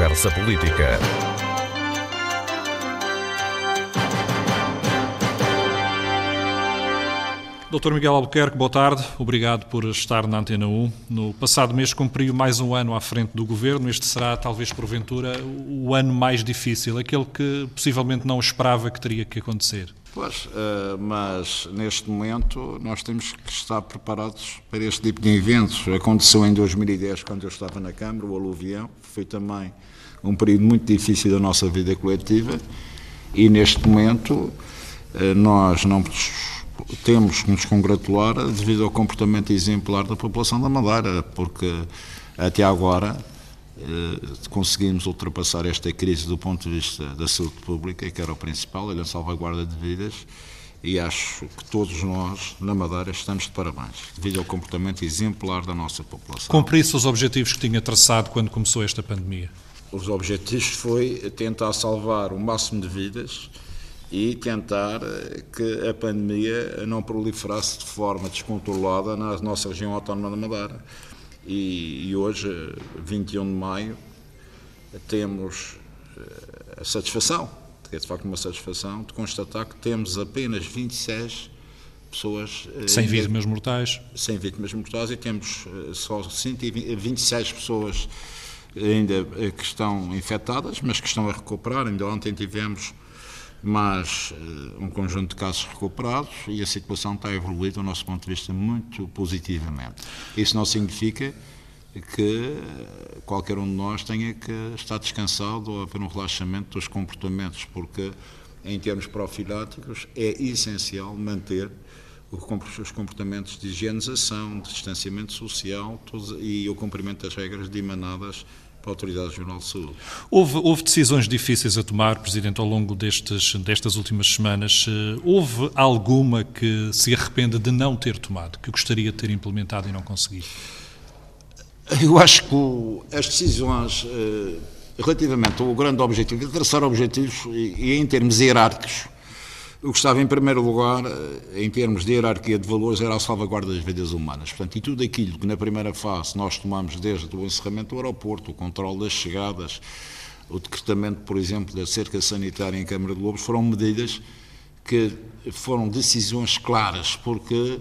conversa política. Doutor Miguel Albuquerque, boa tarde. Obrigado por estar na Antena 1. No passado mês cumpriu mais um ano à frente do Governo. Este será, talvez porventura, o ano mais difícil, aquele que possivelmente não esperava que teria que acontecer. Pois, uh, mas neste momento nós temos que estar preparados para este tipo de eventos. Aconteceu em 2010, quando eu estava na Câmara, o aluvião. Foi também um período muito difícil da nossa vida coletiva. E neste momento uh, nós não temos que nos congratular devido ao comportamento exemplar da população da Madeira, porque até agora eh, conseguimos ultrapassar esta crise do ponto de vista da saúde pública, que era o principal, a salvaguarda de vidas, e acho que todos nós, na Madeira, estamos de parabéns, devido ao comportamento exemplar da nossa população. Cumprisse os objetivos que tinha traçado quando começou esta pandemia? Os objetivos foi tentar salvar o máximo de vidas, e tentar eh, que a pandemia não proliferasse de forma descontrolada na nossa região autónoma da Madeira. E, e hoje, 21 de maio, temos eh, a satisfação, é de facto uma satisfação, de constatar que temos apenas 26 pessoas. Eh, sem vítimas mortais. Sem vítimas mortais e temos só 126 pessoas ainda que estão infectadas, mas que estão a recuperar. Ainda ontem tivemos mas uh, um conjunto de casos recuperados e a situação está a evoluir, do nosso ponto de vista, muito positivamente. Isso não significa que eh, qualquer um de nós tenha que estar descansado ou haver um relaxamento dos comportamentos, porque, em termos profiláticos, é essencial manter os comportamentos de higienização, de distanciamento social e o cumprimento das regras dimanadas para a Autoridade Regional de Saúde. Houve, houve, decisões difíceis a tomar, Presidente, ao longo destes, destas últimas semanas. Eh, houve alguma que se arrependa de não ter tomado, que gostaria de ter implementado e não conseguiu? Eu acho que o, as decisões, eh, relativamente ao grande objetivo, de traçar objetivos e, e em termos hierárquicos, o que estava em primeiro lugar, eh, em termos de hierarquia de valores, era a salvaguarda das vidas humanas. Portanto, e tudo aquilo que na primeira fase nós tomamos desde o encerramento do aeroporto, o controle das chegadas, o decretamento, por exemplo, da cerca sanitária em Câmara de Lobos, foram medidas que foram decisões claras, porque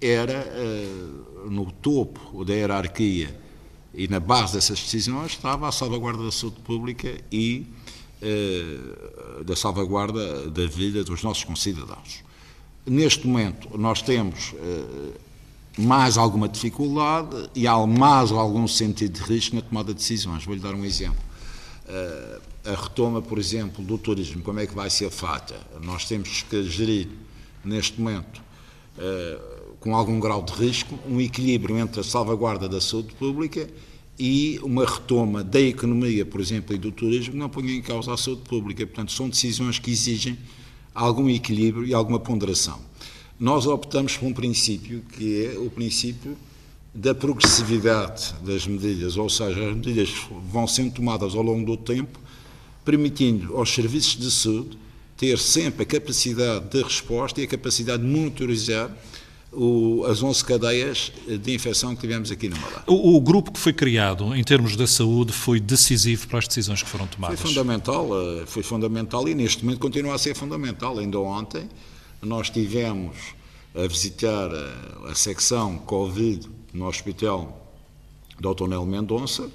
era uh, no topo da hierarquia e na base dessas decisões estava a salvaguarda da saúde pública e da salvaguarda da vida dos nossos concidadãos. Neste momento, nós temos uh, mais alguma dificuldade e há mais algum sentido de risco na tomada de decisões. Vou-lhe dar um exemplo. Uh, a retoma, por exemplo, do turismo, como é que vai ser feita? Nós temos que gerir, neste momento, com algum grau de risco, um equilíbrio entre a salvaguarda da saúde pública e uma retoma da economia, por exemplo, e do turismo não ponha em causa a saúde pública. Portanto, são decisões que exigem algum equilíbrio e alguma ponderação. Nós optamos por um princípio que é o princípio da progressividade das medidas, ou seja, as medidas vão sendo tomadas ao longo do tempo, permitindo aos serviços de saúde ter sempre a capacidade de resposta e a capacidade de monitorizar o, as 11 cadeias de infecção que tivemos aqui no Madeira. O, o, grupo que foi criado em termos da saúde foi decisivo para as decisões que foram tomadas? Foi fundamental, eh, foi fundamental e neste momento continua a ser fundamental. Ainda ontem nós tivemos a visitar a, eh, a secção Covid no Hospital Dr. Nel Mendonça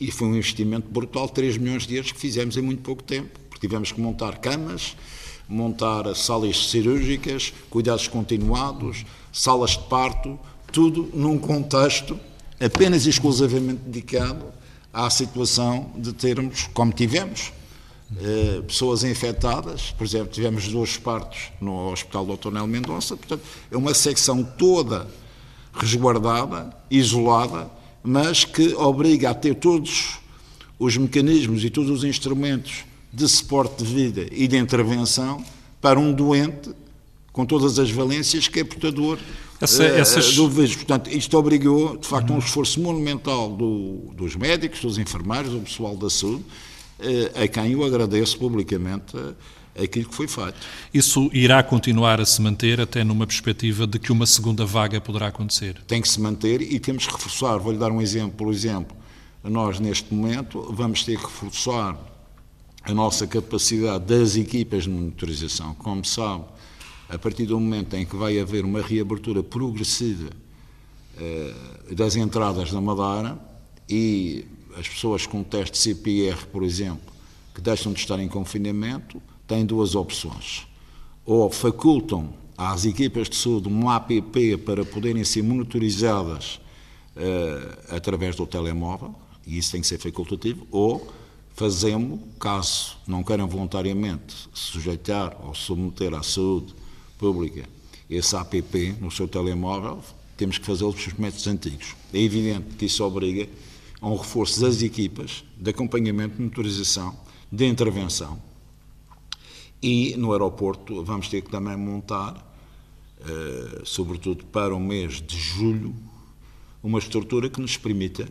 e foi um investimento brutal, 3 milhões de euros que fizemos em muito pouco tempo, porque tivemos que montar camas, montar salas cirúrgicas, cuidados continuados, salas de parto, tudo num contexto apenas e exclusivamente dedicado à situação de termos, como tivemos, eh, pessoas infectadas, por exemplo, tivemos dois partos no Hospital do Nel Mendonça, portanto, é uma secção toda resguardada, isolada, mas que obriga a ter todos os mecanismos e todos os instrumentos de suporte de vida e de intervenção para um doente com todas as valências que é portador Essa, uh, essas... do vírus. Portanto, isto obrigou, de facto, um esforço monumental do, dos médicos, dos enfermeiros, do pessoal da saúde, uh, a quem eu agradeço publicamente uh, aquilo que foi feito. Isso irá continuar a se manter até numa perspectiva de que uma segunda vaga poderá acontecer? Tem que se manter e temos que reforçar. Vou-lhe dar um exemplo. Por exemplo, nós neste momento vamos ter que reforçar a nossa capacidade das equipas de monitorização. Como sabe, a partir do momento em que vai haver uma reabertura progressiva eh, das entradas na Madeira e as pessoas com teste CPR, por exemplo, que deixam de estar em confinamento, têm duas opções. Ou facultam às equipas de saúde uma app para poderem ser monitorizadas uh, através do telemóvel, e isso tem que ser facultativo, ou fazemos, caso não queiram voluntariamente sujeitar ou submeter à saúde pública esse app no seu telemóvel, temos que fazê-lo pelos métodos antigos. É evidente que isso obriga a um reforço das equipas de acompanhamento, de monitorização, de intervenção. E no aeroporto vamos ter que também montar, uh, sobretudo para o mês de julho, uma estrutura que nos permita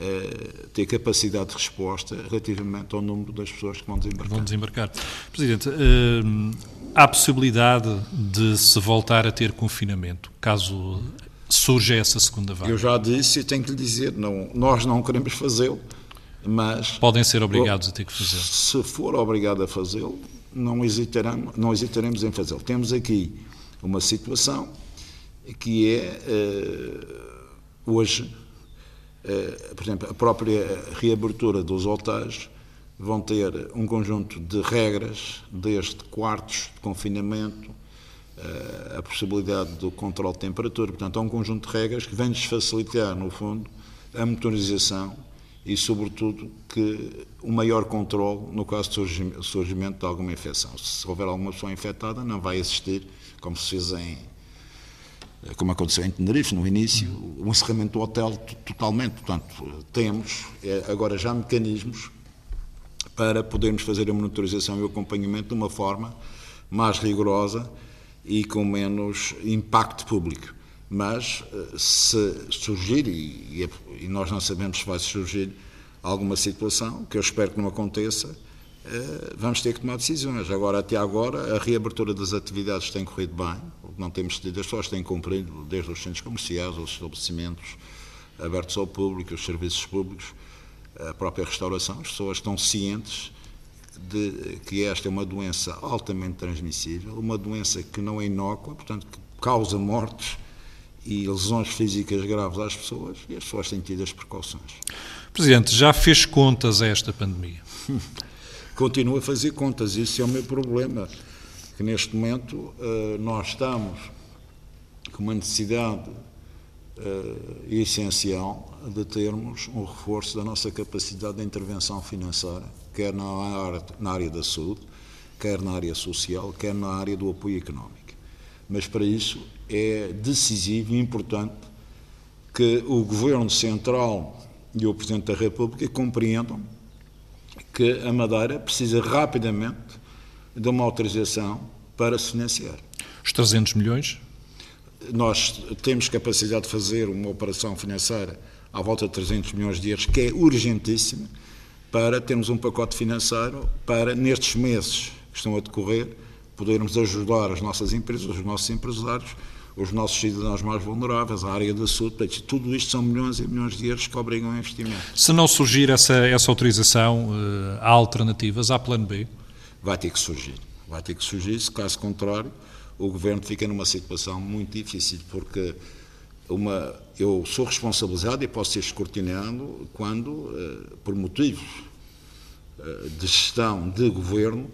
uh, ter capacidade de resposta relativamente ao número das pessoas que vão desembarcar. Vão desembarcar. Presidente, uh, há possibilidade de se voltar a ter confinamento, caso surja essa segunda vaga? Eu já disse e tenho que lhe dizer, não, nós não queremos fazê-lo, mas... Podem ser obrigados a ter que fazer. Se for obrigado a fazê-lo, não, hesitaremos, não hesitaremos em fazê-lo. Temos aqui uma situação que é, uh, hoje, por exemplo, a própria reabertura dos hotéis vão ter um conjunto de regras, desde quartos de confinamento, uh, a possibilidade do controle de temperatura. Portanto, há um conjunto de regras que vêm-nos facilitar, no fundo, a motorização e, sobretudo, que o maior controle no caso de surgimento de alguma infecção. Se houver alguma pessoa infectada, não vai existir, como se fez em como aconteceu em Tenerife no início, o encerramento do hotel totalmente. Portanto, temos é, agora já mecanismos para podermos fazer a monitorização e o acompanhamento de uma forma mais rigorosa e com menos impacto público. Mas eh, se surgir, e, e nós não sabemos se vai surgir alguma situação, que eu espero que não aconteça, eh, vamos ter que tomar decisões. Agora, até agora, a reabertura das atividades tem corrido bem, não temos tido, as pessoas têm cumprido, desde os centros comerciais, os estabelecimentos abertos ao público, os serviços públicos, a própria restauração, as pessoas estão cientes de que esta é uma doença altamente transmissível, uma doença que não é inócua, portanto, que causa mortes e lesões físicas graves às pessoas e as pessoas têm tido as precauções. Presidente, já fez contas a esta pandemia? Continuo a fazer contas, isso é o meu problema, que neste momento eh, nós estamos com uma necessidade uh, essencial de termos um reforço da nossa capacidade de intervenção financeira, quer na área, na área da saúde, quer na área social, quer na área do apoio económico. Mas para isso é decisivo e importante que o Governo Central e o Presidente da República compreendam que a Madeira precisa rapidamente de uma autorização para se financiar. Os 300 milhões nós temos capacidade de fazer uma operação financeira à volta de 300 milhões de euros, que é urgentíssima, para termos um pacote financeiro para, nestes meses que estão a decorrer, podermos ajudar as nossas empresas, os nossos empresários, os nossos cidadãos mais vulneráveis, a área da saúde. Tudo isto são milhões e milhões de euros que obrigam a investimento. Se não surgir essa, essa autorização, eh, há alternativas? Há plano B? Vai ter que surgir. Vai ter que surgir, se caso contrário, o governo fica numa situação muito difícil, porque uma, eu sou responsabilizado e posso ser escrutinado quando, eh, por motivos eh, de gestão de governo,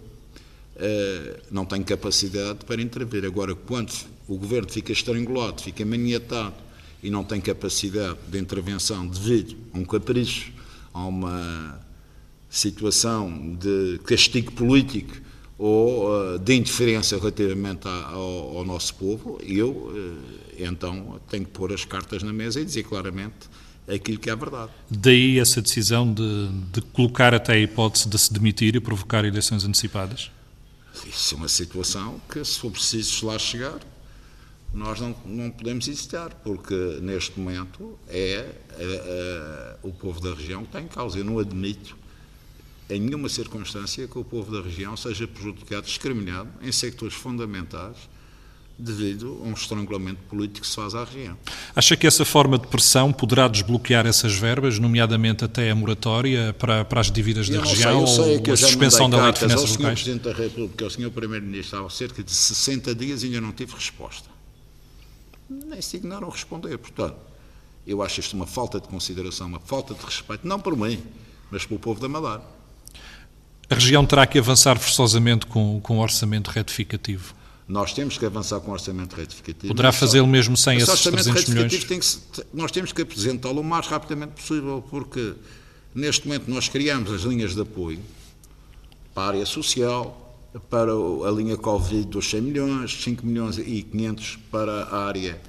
eh, não tenho capacidade para intervir. Agora, quando o governo fica estrangulado, fica maniatado e não tem capacidade de intervenção devido a um capricho, a uma situação de castigo político ou uh, de indiferença relativamente ao, ao, nosso povo, eu uh, então tenho que pôr as cartas na mesa e dizer claramente aquilo que é a verdade. Daí essa decisão de, de colocar até a hipótese de se demitir e provocar eleições antecipadas? Isso é uma situação que, se for preciso lá chegar, nós não, não podemos hesitar, porque neste momento é, é, é o povo da região que está em causa. Eu não admito em nenhuma circunstância que o povo da região seja prejudicado, discriminado em sectores fundamentais devido a um estrangulamento político que se faz à região. Acha que essa forma de pressão poderá desbloquear essas verbas, nomeadamente até a moratória para, para as dívidas da região sei, sei ou a suspensão da lei de finanças locais? Ao Sr. Presidente da República, ao Sr. Primeiro-Ministro, há cerca de 60 dias e ainda não tive resposta. Nem se dignaram responder, portanto. Eu acho isto uma falta de consideração, uma falta de respeito, não por mim, mas pelo povo da Madeira. A região terá que avançar forçosamente com, com o orçamento retificativo. Nós temos que avançar com o orçamento retificativo. Poderá fazê-lo mesmo sem esses orçamento 300 milhões? Tem que, nós temos que apresentá-lo o mais rapidamente possível, porque neste momento nós criamos as linhas de apoio para a área social, para a linha Covid dos 100 milhões, 5 milhões e 500 para a área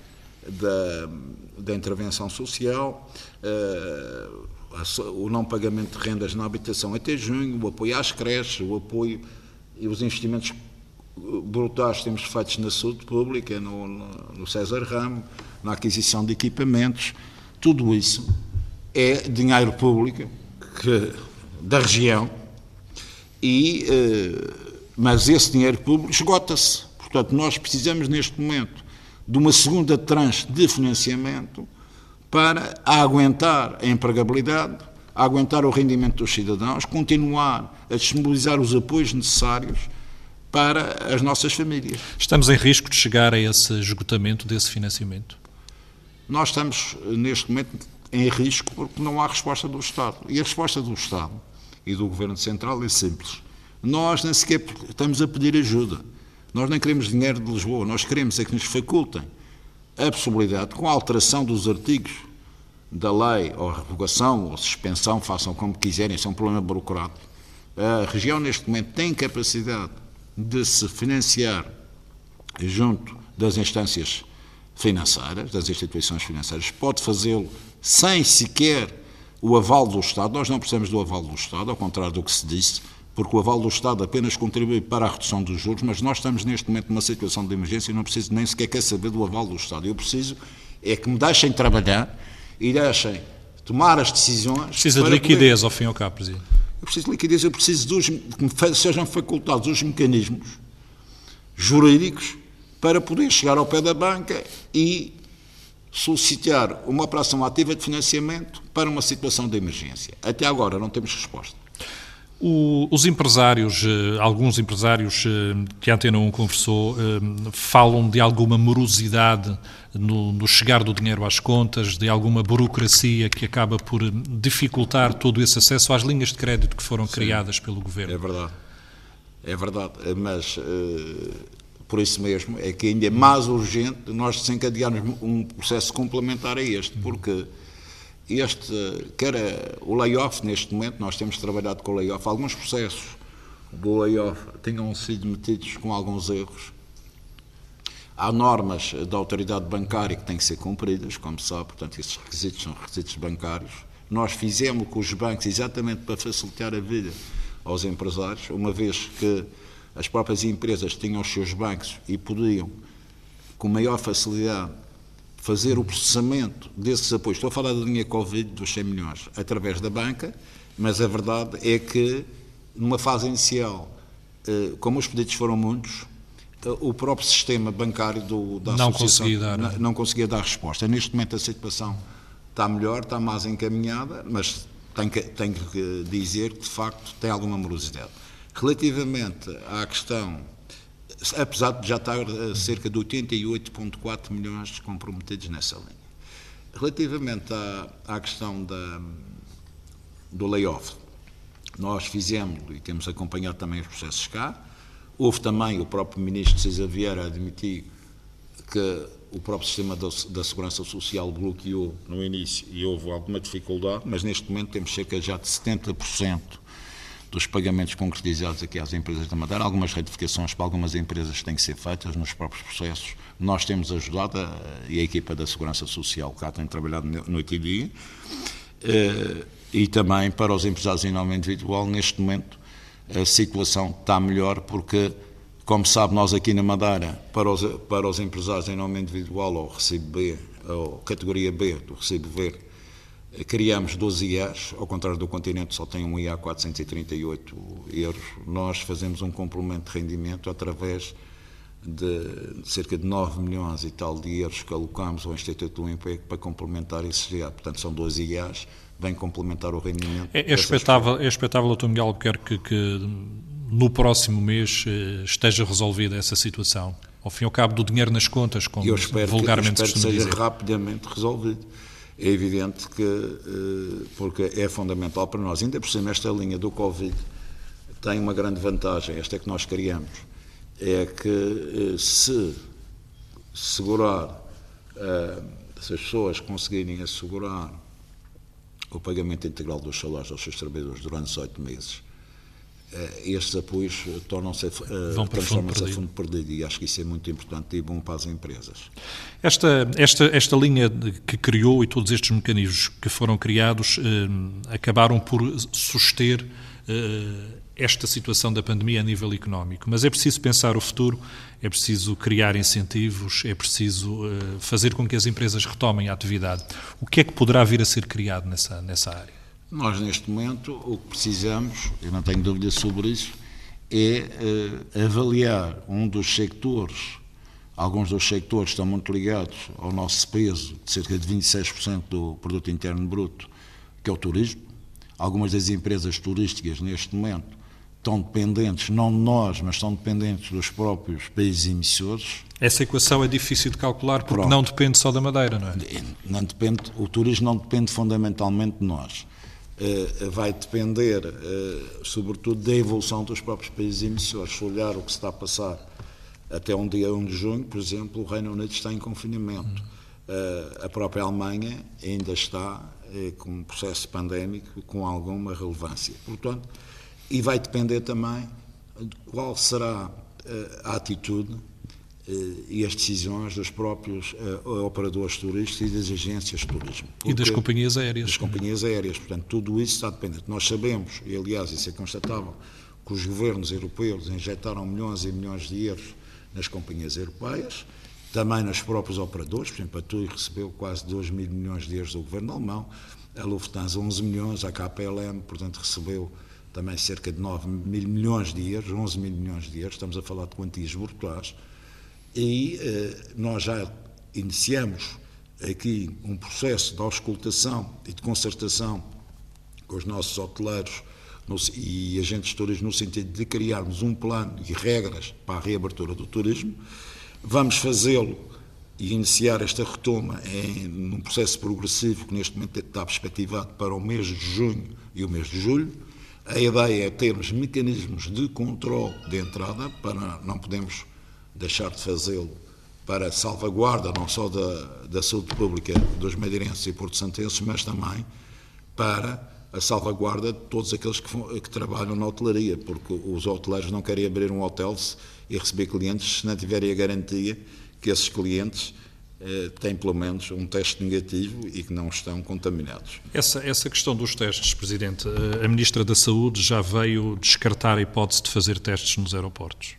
da, da intervenção social, uh, o não pagamento de rendas na habitação até junho, o apoio às creches, o apoio e os investimentos brutais que temos feitos na saúde pública, no, no, César Ramo, na aquisição de equipamentos, tudo isso é dinheiro público que, da região, e, uh, mas esse dinheiro público esgota-se. Portanto, nós precisamos neste momento de uma segunda tranche de financiamento para aguentar a empregabilidade, a aguentar o rendimento dos cidadãos, continuar a disponibilizar os apoios necessários para as nossas famílias. Estamos em risco de chegar a esse esgotamento desse financiamento? Nós estamos, neste momento, em risco porque não há resposta do Estado. E a resposta do Estado e do Governo Central é simples. Nós nem sequer estamos a pedir ajuda. Nós nem queremos dinheiro de Lisboa. Nós queremos é que nos facultem a possibilidade, com a alteração dos artigos da lei, ou revogação, ou suspensão, façam como quiserem, isso é um problema burocrático. A região, neste momento, tem capacidade de se financiar junto das instâncias financeiras, das instituições financeiras, pode fazê-lo sem sequer o aval do Estado. Nós não precisamos do aval do Estado, ao contrário do que se disse, porque o aval do Estado apenas contribui para a redução dos juros, mas nós estamos neste momento numa situação de emergência e não preciso nem sequer quer saber do aval do Estado. Eu preciso é que me deixem trabalhar e deixem tomar as decisões. Precisa de liquidez poder... ao fim e ao cabo, Presidente. Eu preciso de liquidez, eu preciso dos, que me sejam facultados os mecanismos jurídicos para poder chegar ao pé da banca e solicitar uma operação ativa de financiamento para uma situação de emergência. Até agora não temos resposta. O, os empresários, eh, alguns empresários eh, que a Antena 1 conversou, eh, falam de alguma morosidade no, no, chegar do dinheiro às contas, de alguma burocracia que acaba por dificultar todo esse acesso às linhas de crédito que foram Sim, criadas pelo Governo. É verdade. É verdade, mas por isso mesmo é que ainda é mais urgente nós desencadearmos um processo complementar a este, porque este, quer o layoff neste momento, nós temos trabalhado com o layoff, alguns processos do layoff tenham sido metidos com alguns erros. Há normas da autoridade bancária que têm que ser cumpridas, como sabe, portanto, esses requisitos são requisitos bancários. Nós fizemos com os bancos exatamente para facilitar a vida aos empresários, uma vez que as próprias empresas tinham os seus bancos e podiam, com maior facilidade, fazer o processamento desses apoios. Estou a falar da linha Covid dos 100 milhões através da banca, mas a verdade é que, numa fase inicial, eh, como os pedidos foram muitos, eh, o próprio sistema bancário do, da não associação conseguia dar. Não, não conseguia dar resposta. Neste momento a situação está melhor, está mais encaminhada, mas tenho que, tenho que dizer que, de facto, tem alguma morosidade. Relativamente à questão apesar de já estar a cerca de 88,4 milhões comprometidos nessa linha. Relativamente à, à questão da, do layoff, nós fizemos e temos acompanhado também os processos cá. Houve também o próprio ministro César Vieira admitir que o próprio sistema da, da, segurança social bloqueou no início e houve alguma dificuldade, mas neste momento temos cerca já de 70% dos pagamentos concretizados aqui às empresas da Madeira. Algumas retificações para algumas empresas têm que ser feitas nos próprios processos. Nós temos ajudado, a, e a equipa da Segurança Social cá tem trabalhado noite e dia, eh, e também para os empresários em nome individual, neste momento a situação está melhor porque, como sabe, nós aqui na Madeira, para os, para os empresários em nome individual, ou recibo B, ou categoria B do recibo verde, Criamos 12 IAs, ao contrário do continente só tem um IA 438 euros. Nós fazemos um complemento de rendimento através de cerca de 9 milhões e tal de euros que alocamos ao Instituto do Emprego para complementar esse GA. Portanto, são dois IAs, vem complementar o rendimento. É, é expectável, é expectável, Dr. Miguel Albuquerque, que, que no próximo mês eh, esteja resolvida essa situação? Ao fim e ao cabo do dinheiro nas contas, como eu espero vulgarmente que, eu espero se seja dizer. rapidamente resolvido. É evidente que, eh, porque é fundamental para nós, ainda por cima esta linha do Covid tem uma grande vantagem, esta é que nós criamos, é que eh, se segurar, se as pessoas conseguirem assegurar o pagamento integral dos salários aos seus trabalhadores durante os oito meses, eh, estes apoios tornam-se uh, transformam-se a fundo perdido e acho que isso é muito importante e bom para as empresas. Esta, esta, esta linha que criou e todos estes mecanismos que foram criados eh, acabaram por suster eh, esta situação da pandemia a nível económico. Mas é preciso pensar o futuro, é preciso criar incentivos, é preciso eh, fazer com que as empresas retomem a atividade. O que é que poderá vir a ser criado nessa, nessa área? Nós, neste momento, o que precisamos, eu não tenho dúvida sobre isso, é uh, avaliar um dos sectores, alguns dos sectores estão muito ligados ao nosso peso, de cerca de 26% do produto interno bruto, que é o turismo. Algumas das empresas turísticas, neste momento, estão dependentes, não de nós, mas estão dependentes dos próprios países emissores. Essa equação é difícil de calcular porque Pronto. não depende só da Madeira, não é? Não depende, o turismo não depende fundamentalmente de nós. Uh, vai depender, uh, sobretudo, da evolução dos próprios países emissores. Se olhar o que se está a passar até um dia 1 de junho, por exemplo, o Reino Unido está em confinamento. A própria Alemanha ainda está com um processo pandémico com alguma relevância. Portanto, e vai depender também de qual será a atitude eh, e as decisões dos próprios uh, operadores turísticos e das agências de turismo. Porque, e das companhias aéreas. Das companhias aéreas. Portanto, tudo isso está dependente. Nós sabemos, e aliás isso é constatável, que os governos europeus injetaram milhões e milhões de euros nas companhias europeias, também nos próprios operadores. Por exemplo, a TUI recebeu quase 2 mil milhões de euros do governo alemão, a Lufthansa 11 milhões, a KPLM, portanto, recebeu também cerca de 9 mil milhões de euros, 11 mil milhões de euros, estamos a falar de quantias brutais e eh, nós já iniciamos aqui um processo de auscultação e de concertação com os nossos hoteleiros e agentes de turismo no sentido de criarmos um plano e regras para a reabertura do turismo. Vamos fazê-lo e iniciar esta retoma em num processo progressivo que neste momento está perspectivado para o mês de junho e o mês de julho. A ideia é termos mecanismos de controle de entrada para não podemos deixar de fazê-lo para salvaguarda não só da, da saúde pública dos madeirenses e porto-santenses, mas também para a salvaguarda de todos aqueles que, que, trabalham na hotelaria, porque os hoteleiros não querem abrir um hotel e receber clientes se não tiverem a garantia que esses clientes eh, têm pelo menos um teste negativo e que não estão contaminados. Essa, essa questão dos testes, Presidente, eh, a Ministra da Saúde já veio descartar a hipótese de fazer testes nos aeroportos.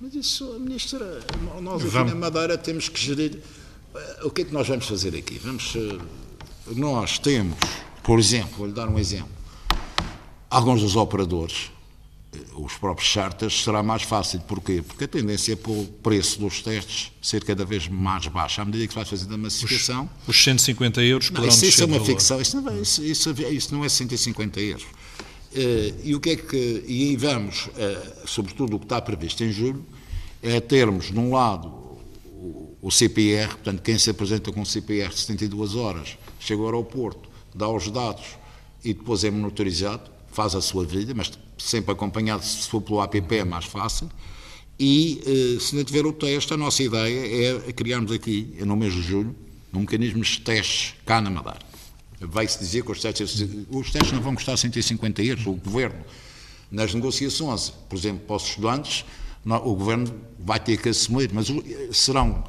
Mas isso, Ministra, nós aqui vamos. na Madeira temos que gerir. Eh, o que é que nós vamos fazer aqui? Vamos, eh, nós temos, por exemplo, vou-lhe dar um exemplo, alguns dos operadores, eh, os próprios charters, será mais fácil. Porquê? Porque a tendência é para o preço dos testes ser cada vez mais baixo. À medida que se vai fazendo a massificação... Os, os 150 euros poderão não, isso, isso é uma ficção. Isso não, é, isso, isso, isso não é 150 euros. Uh, e o que é que. E vamos, uh, sobretudo o que está previsto em julho, é termos, de um lado, o, CPR, portanto, quem se apresenta com o CPR de 72 horas, chega ao aeroporto, dá os dados e depois é monitorizado, faz a sua vida, mas sempre acompanhado, se for pelo app é mais fácil. E uh, se não tiver o teste, a nossa ideia é criarmos aqui, no mês de julho, um mecanismo de testes cá na Madeira vai-se dizer que os testes, os testes não vão custar 150 euros, o Governo, nas negociações, por exemplo, para os estudantes, o Governo vai ter que assumir, mas serão,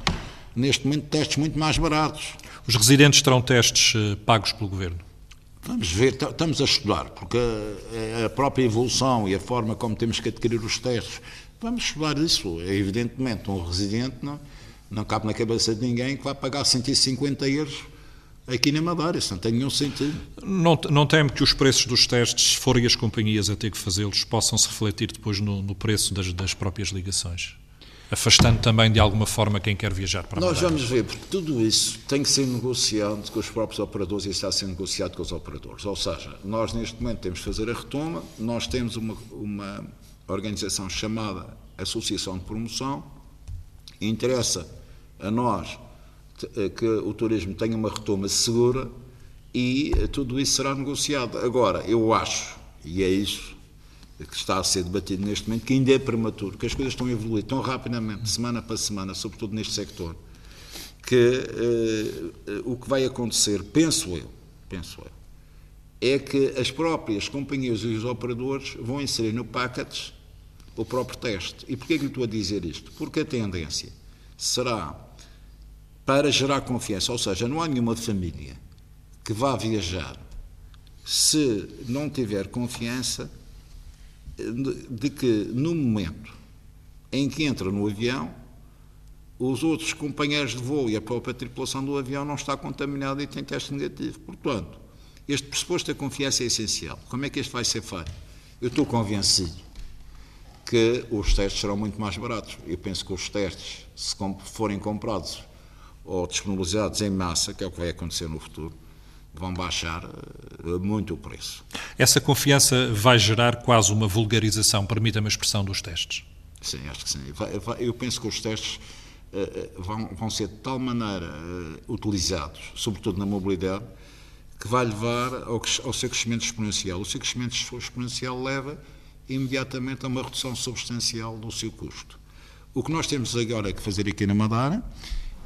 neste momento, testes muito mais baratos. Os residentes terão testes eh, pagos pelo Governo? Vamos ver, estamos a estudar, porque a, própria evolução e a forma como temos que adquirir os testes, vamos estudar isso. É evidentemente, um residente não, não cabe na cabeça de ninguém que vai pagar 150 euros aqui na Madeira, isso não tem nenhum sentido. Não, não teme que os preços dos testes, se forem as companhias a ter que fazê-los, possam se refletir depois no, no preço das, das, próprias ligações? afastando também de alguma forma quem quer viajar para a Nós Madeira? vamos ver, porque tudo isso tem que ser negociado com os próprios operadores e está a ser negociado com os operadores. Ou seja, nós neste momento temos que fazer a retoma, nós temos uma, uma organização chamada Associação de Promoção, interessa a nós que o turismo tenha uma retoma segura e eh, tudo isso será negociado. Agora, eu acho, e é isso que está a ser debatido neste momento, que ainda é prematuro, que as coisas estão a evoluir tão rapidamente, semana para semana, sobretudo neste sector, que eh, o que vai acontecer, penso eu, penso eu, é que as próprias companhias e os operadores vão inserir no package o próprio teste. E porquê que lhe estou a dizer isto? Porque a tendência será para gerar confiança, ou seja, não há nenhuma família que vá viajar se não tiver confiança de que no momento em que entra no avião, os outros companheiros de voo e a própria tripulação do avião não está contaminada e tem teste negativo. Portanto, este pressuposto da confiança é essencial. Como é que este vai ser feito? Eu estou convencido que os testes serão muito mais baratos. Eu penso que os testes, se forem comprados ou disponibilizados em massa, que é o que vai acontecer no futuro, vão baixar eh, muito o preço. Essa confiança vai gerar quase uma vulgarização, permita-me a expressão, dos testes? Sim, acho que sim. Eu penso que os testes eh, eh, vão, vão ser de tal maneira utilizados, sobretudo na mobilidade, que vai levar ao, ao seu crescimento exponencial. O seu crescimento exponencial leva imediatamente a uma redução substancial do seu custo. O que nós temos agora que fazer aqui na Madeira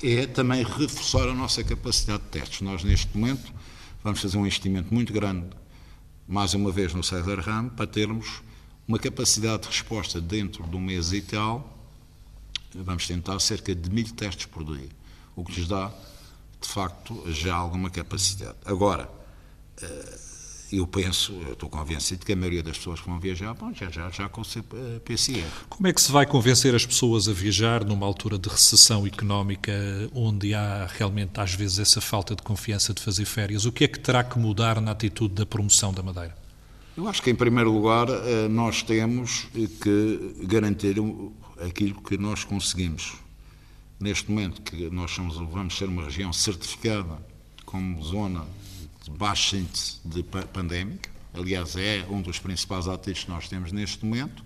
é também reforçar a nossa capacidade de testes. Nós, neste momento, vamos fazer um investimento muito grande, mais uma vez, no César Ram, para termos uma capacidade de resposta dentro de um mês e tal. Vamos tentar cerca de mil testes por dia, o que lhes dá, de facto, já alguma capacidade. Agora, eh, eu penso, eu estou convencido que a maioria das pessoas que vão viajar bom, já, já, já com o PCR. Como é que se vai convencer as pessoas a viajar numa altura de recessão económica, onde há realmente às vezes essa falta de confiança de fazer férias? O que é que terá que mudar na atitude da promoção da Madeira? Eu acho que, em primeiro lugar, eh, nós temos que garantir aquilo que nós conseguimos. Neste momento, que nós somos, vamos ser uma região certificada como zona índice de pandémica, aliás, é um dos principais ativos que nós temos neste momento,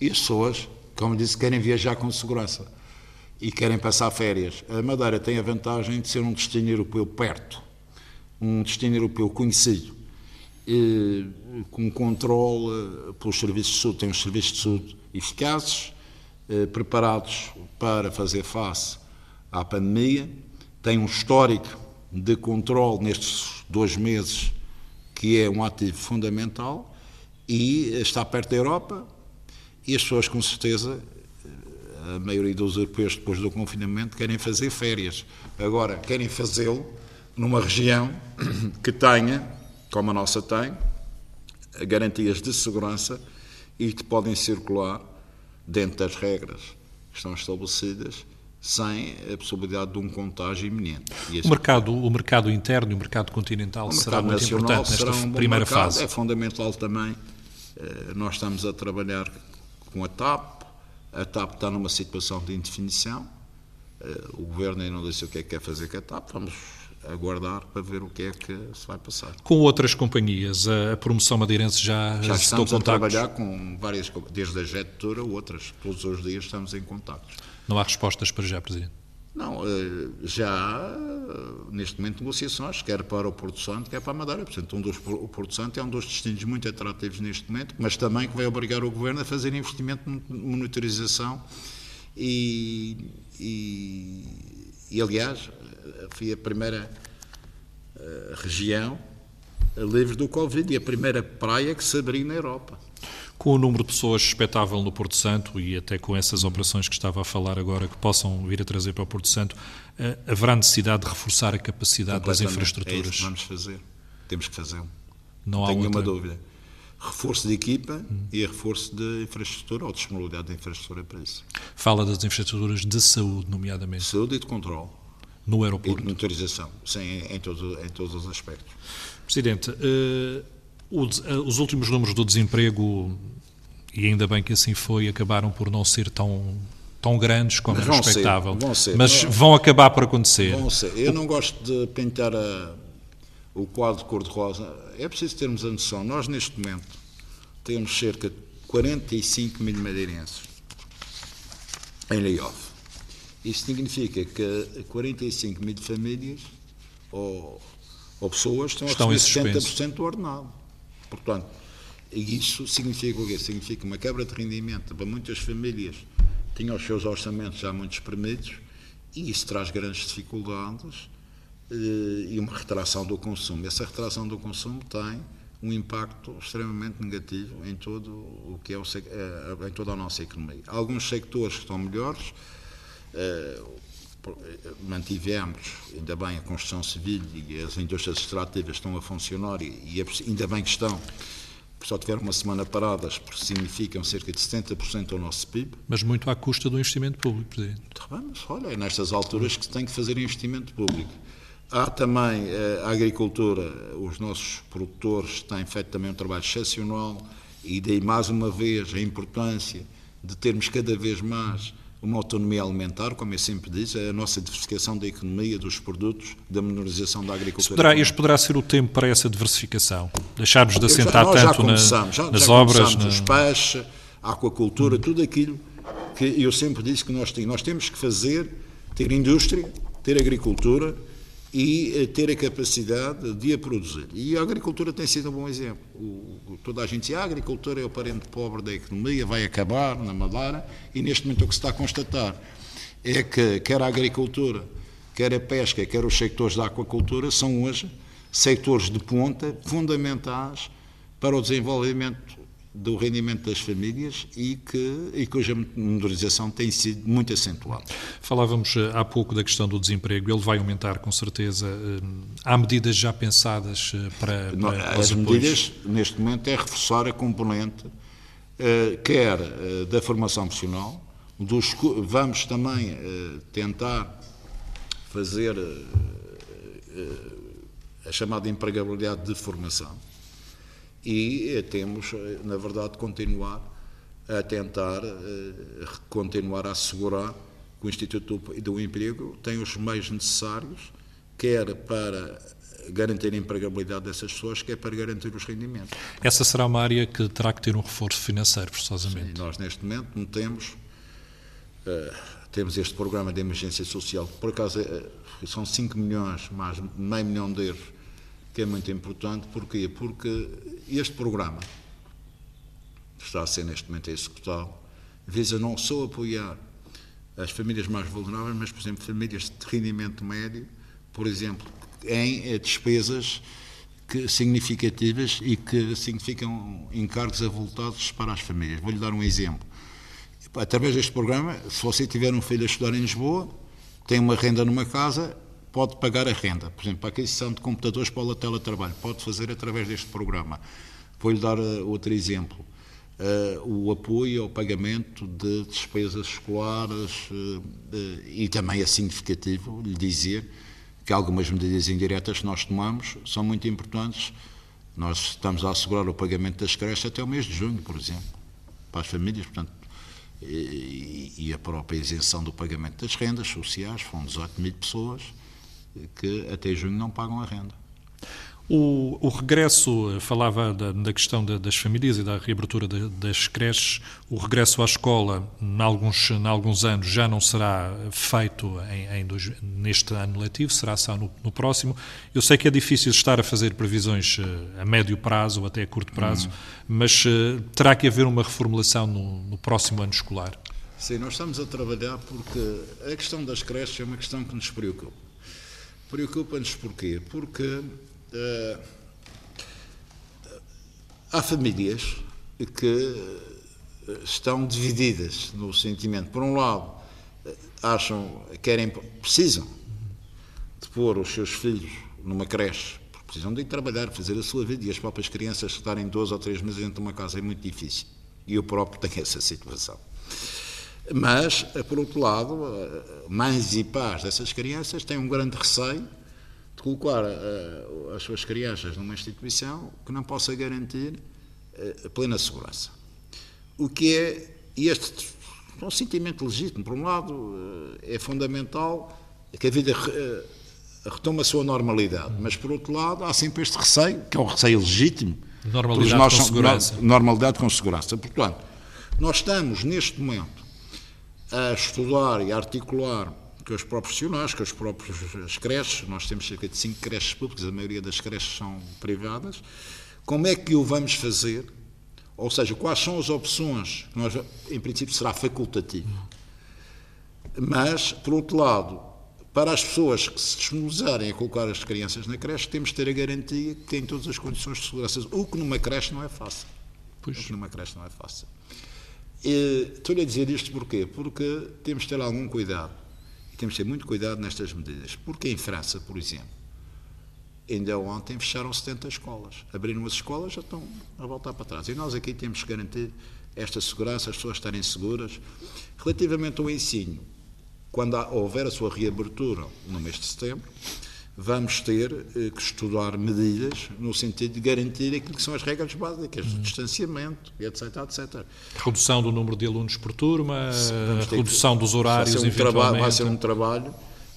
e as pessoas, como disse, querem viajar com segurança e querem passar férias. A Madeira tem a vantagem de ser um destino europeu perto, um destino europeu conhecido, e, com controle pelos serviços de saúde, tem os serviços de saúde eficazes, eh, preparados para fazer face à pandemia, tem um histórico de controle nestes dois meses, que é um ativo fundamental, e está perto da Europa, e as pessoas, com certeza, a maioria dos europeus, depois do confinamento, querem fazer férias. Agora, querem fazê-lo numa região que tenha, como a nossa tem, garantias de segurança e que podem circular dentro das regras que estão estabelecidas sem a possibilidade de um contágio iminente. O mercado, o mercado interno e o mercado continental o será muito importante nesta um primeira mercado, fase. É fundamental também. Eh, nós estamos a trabalhar com a TAP. A TAP está numa situação de indefinição. Eh, o governo ainda não disse o que é que quer fazer com a TAP. Vamos aguardar para ver o que é que se vai passar. Com outras companhias, a promoção madeirense já, já estamos a trabalhar com várias, desde a Jet Tour a outras. Todos os dias estamos em contactos. Não há respostas para já, Presidente? Não, eh, já há, neste momento, negociações, quer para o Porto Santo, quer para a Madeira. Portanto, um dos, o Porto Santo é um dos destinos muito atrativos neste momento, mas também que vai obrigar o Governo a fazer investimento de monitorização e, e, e aliás, foi a primeira região livre do Covid e a primeira praia que se abriu na Europa com o número de pessoas expectável no Porto Santo e até com essas operações que estava a falar agora que possam vir a trazer para o Porto Santo, eh, haverá necessidade de reforçar a capacidade das infraestruturas? É isso que vamos fazer. Temos que fazê-lo. Não, há nenhuma dúvida. Reforço de equipa hum. e reforço de infraestrutura ou disponibilidade de infraestrutura para isso. Fala das infraestruturas de saúde, nomeadamente. Saúde e de controle. No aeroporto. E de monitorização, sim, em, todo, em todos os aspectos. Presidente, uh, eh, os últimos números do desemprego, e ainda bem que assim foi, acabaram por não ser tão, tão grandes como vão respeitável. ser, vão ser. Mas Não- vão acabar por acontecer. Eu não gosto de pintar a- o quadro cor-de-rosa. É preciso termos a noção. Nós, neste momento, temos cerca de 45 mil madeirenses em layoff. Isso significa que 45 mil famílias ou, ou pessoas estão, Estão a receber suspenso. 70% do ordenado. Portanto, isso significa o quê? Significa uma quebra de rendimento para muitas famílias que tinham os seus orçamentos já muito espremidos e isso traz grandes dificuldades eh, e uma retração do consumo. Essa retração do consumo tem um impacto extremamente negativo em todo o que é o, eh, em toda a nossa economia. Alguns sectores que estão melhores, eh, mantivemos, ainda bem, a construção civil e as indústrias extrativas estão a funcionar e, e é ainda bem que estão, só tiveram uma semana paradas, porque significam cerca de 70% do nosso PIB. Mas muito à custa do investimento público, Presidente. Tá bem, mas olha, é nestas alturas que se tem que fazer investimento público. Há também eh, a agricultura, os nossos produtores têm feito também um trabalho excepcional e daí mais uma vez a importância de termos cada vez mais uma autonomia alimentar, como eu sempre disse, a nossa diversificação da economia, dos produtos, da menorização da agricultura. Poderá, este poderá ser o tempo para essa diversificação. Deixarmos de assentar já tanto na- já- nas já obras. na- os peixes, a aquacultura, tudo aquilo que eu sempre disse que nós. Nós temos que fazer, ter indústria, ter agricultura e eh, ter a capacidade de a produzir. E a agricultura tem sido um bom exemplo. O- toda a gente diz, "Ah, a agricultura é o parente pobre da economia, vai acabar na Madeira, e neste momento o que se está a constatar é que quer a agricultura, quer a pesca, quer os sectores da aquacultura são hoje sectores de ponta fundamentais para o desenvolvimento do rendimento das famílias e, que, e cuja menorização tem sido muito acentuada. Falávamos eh, há pouco da questão do desemprego, ele vai aumentar com certeza. eh, Há medidas já pensadas eh, para, para As medidas, neste momento, é reforçar a componente, quer da formação profissional, dos, vamos também tentar fazer a chamada empregabilidade de formação e eh, temos, eh, na verdade, continuar a tentar eh, continuar a assegurar que o Instituto do- Emprego tem os meios necessários, quer para garantir a empregabilidade dessas pessoas, quer para garantir os rendimentos. Essa será uma área que terá que ter um reforço financeiro, forçosamente. E nós, neste momento, não temos, eh, temos este programa de emergência social, que por acaso eh, são 5 milhões, mais meio milhão de euros, que é muito importante. Porquê? Porque este programa, que está a ser neste momento executado, visa não só apoiar as famílias mais vulneráveis, mas, por exemplo, famílias de rendimento médio, por exemplo, em eh, despesas que, significativas e que significam encargos avultados para as famílias. Vou-lhe dar um exemplo. Através deste programa, se você tiver um filho a estudar em Lisboa, tem uma renda numa casa, pode pagar a renda. Por exemplo, a aquisição de computadores para o teletrabalho, pode fazer através deste programa. Vou-lhe dar eh, outro exemplo. Eh, o apoio ao pagamento de despesas escolares eh, eh, e também é significativo lhe dizer que algumas medidas indiretas que nós tomamos são muito importantes. Nós estamos a assegurar o pagamento das creches até o mês de junho, por exemplo, para as famílias, portanto, e, e a própria isenção do pagamento das rendas sociais, foram 18 mil pessoas que até junho não pagam a renda. O, o regresso, falava da, da questão da- das famílias e da reabertura da- das creches, o regresso à escola, em alguns, em alguns anos, já não será feito em, em dois- neste ano letivo, será só no, no próximo. Eu sei que é difícil estar a fazer previsões eh, a médio prazo ou até a curto prazo, mas eh, terá que haver uma reformulação no, no próximo ano escolar. Sim, nós estamos a trabalhar porque a questão das creches é uma questão que nos preocupa. Preocupa-nos porquê? Porque eh, há famílias que eh, estão divididas no sentimento. Por um lado, eh, acham, querem, precisam de pôr os seus filhos numa creche, porque precisam de ir trabalhar, fazer a sua vida, e as próprias crianças estarem dois ou três meses dentro de uma casa é muito difícil. E eu próprio tenho essa situação. Mas, eh, por outro lado, eh, mães e pais dessas crianças têm um grande receio de colocar eh, as suas crianças numa instituição que não possa garantir plena segurança. O que é, e este é um sentimento legítimo. Por um lado, é fundamental que a vida retome a sua normalidade, mas por outro lado, há sempre este receio, que é um receio legítimo. Normalidade nós, com segurança. Normalidade com segurança. Portanto, nós estamos neste momento a estudar e a articular com os profissionais, com os próprios as creches, nós temos cerca de 5 creches públicas, a maioria das creches são privadas, como é que o vamos fazer? Ou seja, quais são as opções? Nós, em princípio será facultativo. Mas, por outro lado, para as pessoas que se disponibilizarem a colocar as crianças na creche, temos de ter a garantia que têm todas as condições de segurança. O que numa creche não é fácil. Pois. O que numa creche não é fácil. Estou-lhe a dizer isto porquê? Porque temos de ter algum cuidado. E temos de ter muito cuidado nestas medidas. Porque em França, por exemplo, ainda ontem fecharam 70 escolas. Abriram as escolas, já estão a voltar para trás. E nós aqui temos que garantir esta segurança, as pessoas estarem seguras. Relativamente ao ensino, quando houver a sua reabertura no mês de setembro, vamos ter eh, que estudar medidas no sentido de garantir aquilo que são as regras básicas, uhum. distanciamento, etc, etc. Redução do número de alunos por turma, redução que, dos horários, vai ser, um trabalho, vai ser um trabalho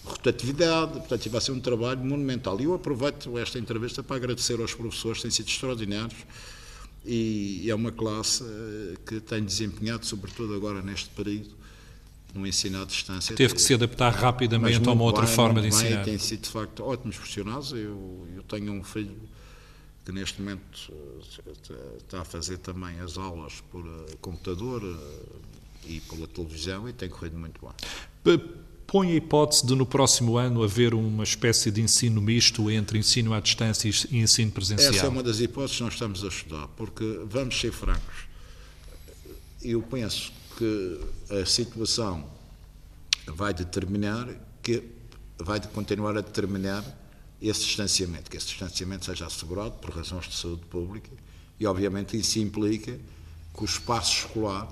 rotatividade, portanto, vai ser um trabalho monumental. E eu aproveito esta entrevista para agradecer aos professores, têm sido extraordinários e é uma classe eh, que tem desempenhado, sobretudo agora neste período, no ensino à distância. Teve que se adaptar rapidamente a uma outra bem, forma de ensinar. Tem sido, de facto, ótimos profissionais. Eu, eu tenho um filho que neste momento eh, está a fazer também as aulas por eh, computador eh, e pela televisão e tem corrido muito bem. Põe a hipótese de no próximo ano haver uma espécie de ensino misto entre ensino à distância e ensino presencial? Essa é uma das hipóteses que nós estamos a estudar, porque, vamos ser francos, eu penso que a situação vai determinar que vai continuar a determinar esse distanciamento, que esse distanciamento seja assegurado por razões de saúde pública e, obviamente, isso implica que o espaço escolar,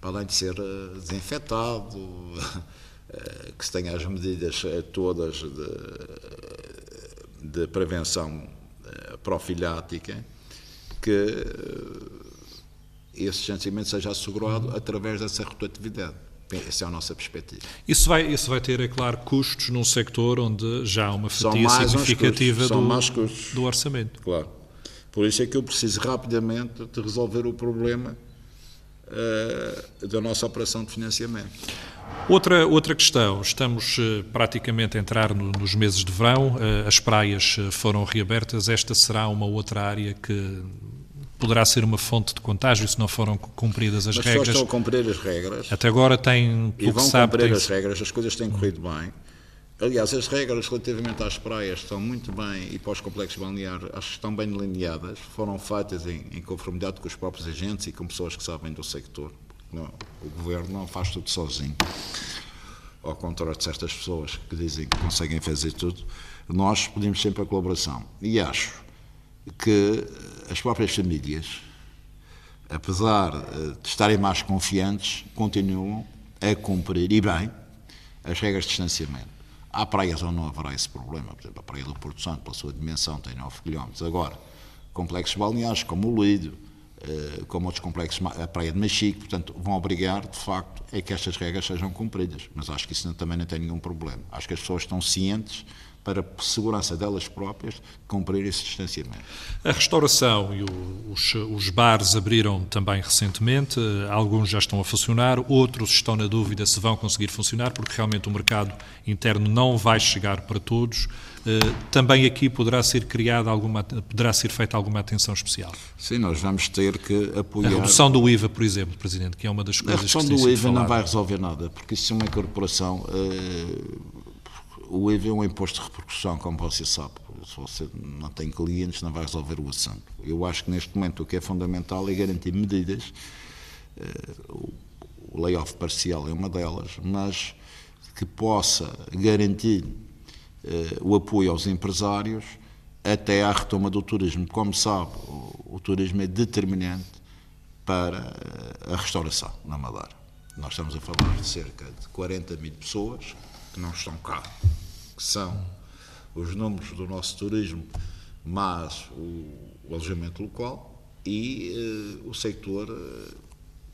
para além de ser eh, desinfetado, eh, que se tenha as medidas eh, todas de, de prevenção profilática, que esse distanciamento seja assegurado através dessa rotatividade. Essa é a nossa perspectiva. Isso vai, isso vai ter, é claro, custos num sector onde já há uma fatia significativa do, do orçamento. Claro. Por isso é que eu preciso rapidamente de resolver o problema uh, da nossa operação de financiamento. Outra, outra questão, estamos uh, praticamente a entrar no, nos meses de verão, uh, as praias foram reabertas, esta será uma outra área que poderá ser uma fonte de contágio se não foram cumpridas as Mas regras. Mas estão a cumprir as regras. Até agora tem, e vão sabe, cumprir tem... as regras, as coisas têm corrido bem. Aliás, as regras relativamente às praias estão muito bem, e para os complexos balneares, acho que estão bem delineadas, foram feitas em, em, conformidade com os próprios agentes e com pessoas que sabem do sector. Não, o governo não faz tudo sozinho. Ao contrário de certas pessoas que dizem que conseguem fazer tudo, nós pedimos sempre a colaboração. E acho que as próprias famílias, apesar eh, de estarem mais confiantes, continuam a cumprir, e bem, as regras de distanciamento. Há praias onde não haverá esse problema, por exemplo, a Praia do Porto Santo, pela sua dimensão, tem 9 km. Agora, complexos balneares como o Lido, eh, como outros complexos, a Praia de Machique, portanto, vão obrigar, de facto, a que estas regras sejam cumpridas. Mas acho que isso também não tem nenhum problema. Acho que as pessoas estão cientes para segurança delas próprias cumprir esse distanciamento. A restauração e os, os, bares abriram também recentemente, alguns já estão a funcionar, outros estão na dúvida se vão conseguir funcionar, porque realmente o mercado interno não vai chegar para todos. Eh, também aqui poderá ser criada alguma, poderá ser feita alguma atenção especial. Sim, nós vamos ter que apoiar. A redução do IVA, por exemplo, Presidente, que é uma das coisas que A redução do IVA não vai resolver nada, porque isso é uma corporação. Uh o IVA é um imposto de repercussão, como você sabe. Se você não tem clientes, não vai resolver o assunto. Eu acho que neste momento o que é fundamental é garantir medidas. Eh, o layoff parcial é uma delas, mas que possa garantir eh, o apoio aos empresários até à retoma do turismo. Como sabe, o, turismo é determinante para eh, a restauração na Madeira. Nós estamos a falar de cerca de 40 mil pessoas que não estão cá, que são os números do nosso turismo, mas o, o alojamento local e uh, o sector uh,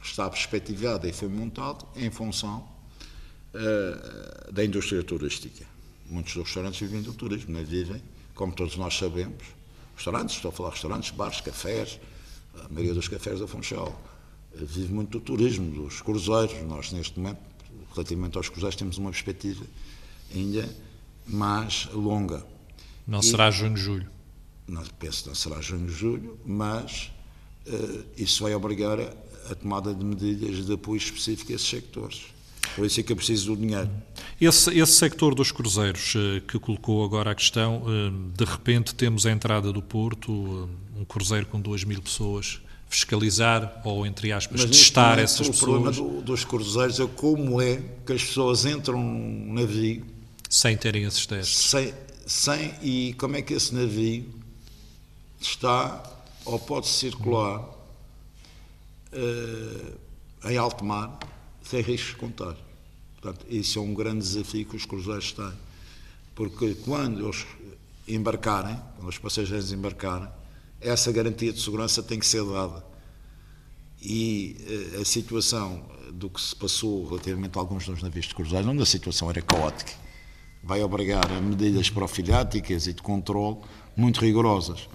está perspectivado e foi montado em função uh, da indústria turística. Muitos dos restaurantes vivem do turismo, não é? vivem, como todos nós sabemos, restaurantes, estou a falar de restaurantes, bares, cafés, a maioria dos cafés da Funchal uh, vive muito do turismo, dos cruzeiros. Nós, neste momento, relativamente aos cruzeiros, temos uma perspectiva ainda mais longa. Não e, será junho, julho? Não, penso que não será junho, julho, mas uh, isso vai obrigar a, a tomada de medidas de apoio específico a esses sectores. Por isso é que é preciso do dinheiro. Esse, esse sector dos cruzeiros eh, que colocou agora a questão, eh, de repente temos a entrada do Porto, um cruzeiro com 2 mil pessoas, fiscalizar ou, entre aspas, Mas, testar momento, essas pessoas. O problema do, dos cruzeiros é como é que as pessoas entram num navio sem terem esses testes. Sem, sem, e como é que esse navio está ou pode circular uh, em alto mar sem riscos de contar. Portanto, isso é um grande desafio que os cruzeiros têm. Porque quando eles embarcarem, quando os passageiros embarcarem, essa garantia de segurança tem que ser dada. E uh, a situação do que se passou relativamente a alguns dos navios de cruzeiros, onde a situação era caótica, vai obrigar a medidas profiláticas e de controle muito rigorosas.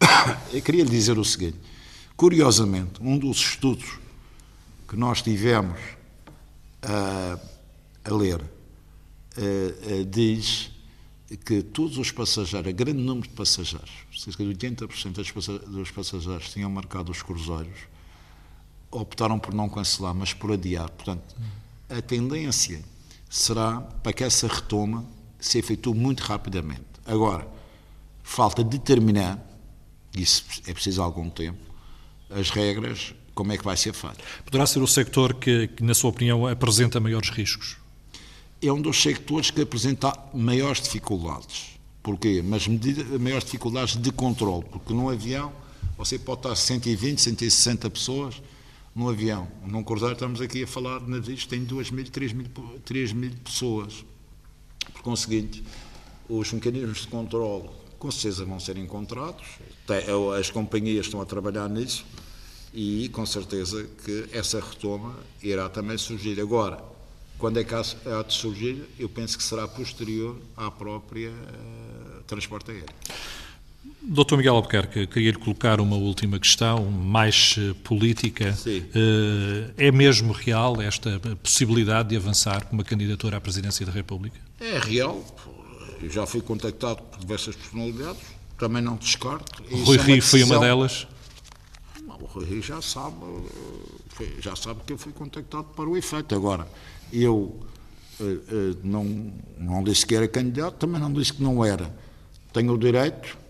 Eu queria lhe dizer o seguinte: curiosamente, um dos estudos que nós tivemos a, a ler diz que todos os passageiros, grande número de passageiros, cerca de 80% dos passageiros tinham marcado os cruzeiros, optaram por não cancelar, mas por adiar. Portanto, a tendência será para que essa retoma se efetue muito rapidamente. Agora, falta determinar, isso é preciso algum tempo, as regras, como é que vai ser feito. Poderá ser o sector que, que, na sua opinião, apresenta maiores riscos? É um dos sectores que apresenta maiores dificuldades. Porquê? Mas medida, maiores dificuldades de controle, porque num avião você pode estar 120, 160 pessoas, no avião. Num cruzeiro estamos aqui a falar de navios que têm 2 mil, 3 mil, 3 mil pessoas. Por conseguinte, os mecanismos de controle com certeza vão ser encontrados, as companhias estão a trabalhar nisso e com certeza que essa retoma irá também surgir. Agora, quando é que há de surgir, eu penso que será posterior à própria uh, transporte aéreo. Doutor Miguel Albuquerque, queria-lhe colocar uma última questão, mais eh, política. Sim. Eh, é mesmo real esta possibilidade de avançar com uma candidatura à presidência da República? É real. Eu já fui contactado por diversas personalidades, também não descarto. Rui é Rio foi uma delas? Não, o Rui Rio já sabe, já sabe que eu fui contactado para o efeito. Agora, eu eh, não, não disse que era candidato, também não disse que não era. Tenho o direito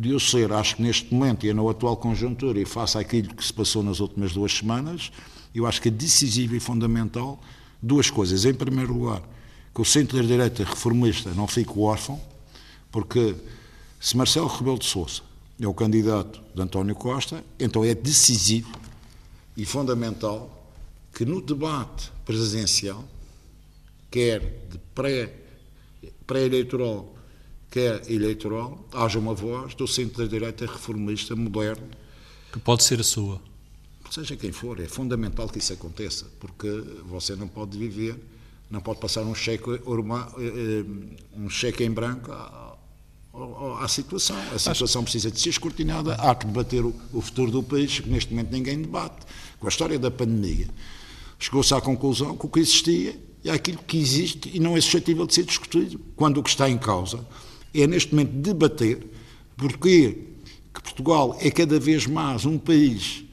de eu ser, acho que neste momento e na atual conjuntura, e face àquilo que se passou nas últimas duas semanas, eu acho que é decisivo e fundamental duas coisas. Em primeiro lugar, que o centro da direita reformista não fique órfão, porque se Marcelo Rebelo de Sousa é o candidato de António Costa, então é decisivo e fundamental que no debate presidencial, quer de pré-eleitoral, pré quer eleitoral, haja uma voz do centro da direita reformista, moderno. Que pode ser a sua. Seja quem for, é fundamental que isso aconteça, porque você não pode viver, não pode passar um cheque, eh, eh, um cheque em branco à, à situação. A situação precisa de ser escrutinada, há que debater o futuro do país, que neste momento ninguém debate. Com a história da pandemia, chegou-se à conclusão que o que existia é aquilo que existe e não é suscetível de ser discutido, quando o que está em causa é neste momento debater porque que Portugal é cada vez mais um país,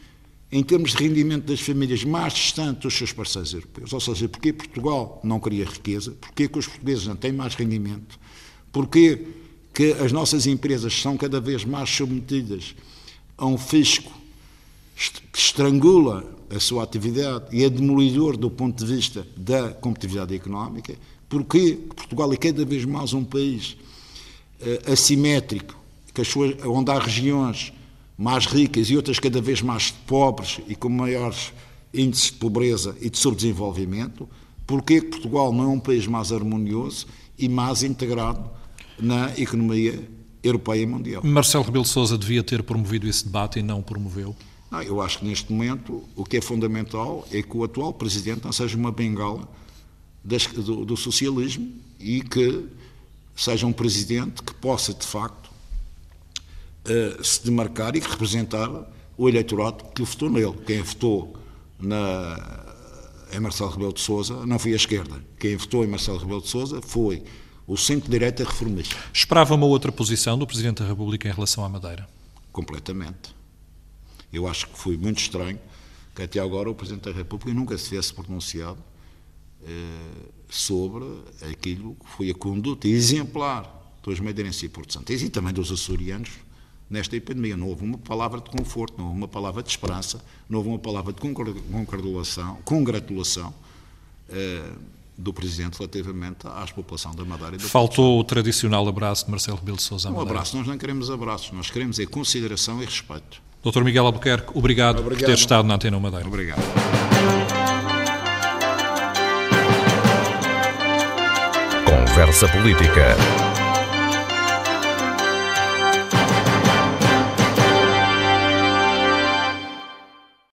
em termos de rendimento das famílias, mais distante dos seus parceiros europeus. Ou seja, porque Portugal não cria riqueza, porque que os portugueses não têm mais rendimento, porque que as nossas empresas são cada vez mais submetidas a um fisco que estrangula a sua atividade e é demolidor do ponto de vista da competitividade económica, porque Portugal é cada vez mais um país assimétrico, que as suas, onde há regiões mais ricas e outras cada vez mais pobres e com maiores índices de pobreza e de subdesenvolvimento, porque Portugal não é um país mais harmonioso e mais integrado na economia europeia e mundial. Marcelo Rebelo Sousa devia ter promovido esse debate e não promoveu? Não, eu acho que neste momento o que é fundamental é que o atual presidente não seja uma bengala das, do, do, socialismo e que seja um presidente que possa, de facto, uh, se demarcar e representar o eleitorado que votou nele. Quem votou na, em Marcelo Rebelo de Sousa não foi a esquerda. Quem votou em Marcelo Rebelo de Sousa foi o centro-direita reformista. Esperava uma outra posição do Presidente da República em relação à Madeira? Completamente. Eu acho que foi muito estranho que até agora o Presidente da República nunca se tivesse pronunciado eh, sobre aquilo que foi a conduta exemplar dos madeirenses e porto-santenses e também dos açorianos nesta epidemia. Não houve uma palavra de conforto, não houve uma palavra de esperança, não houve uma palavra de congratulação, congratulação eh, do Presidente relativamente à população da Madeira. Faltou o tradicional abraço de Marcelo Rebelo de Sousa Um abraço, nós não queremos abraços, nós queremos é consideração e respeito. Dr. Miguel Albuquerque, obrigado, obrigado, por ter estado na Antena Madeira. Obrigado. Conversa Política.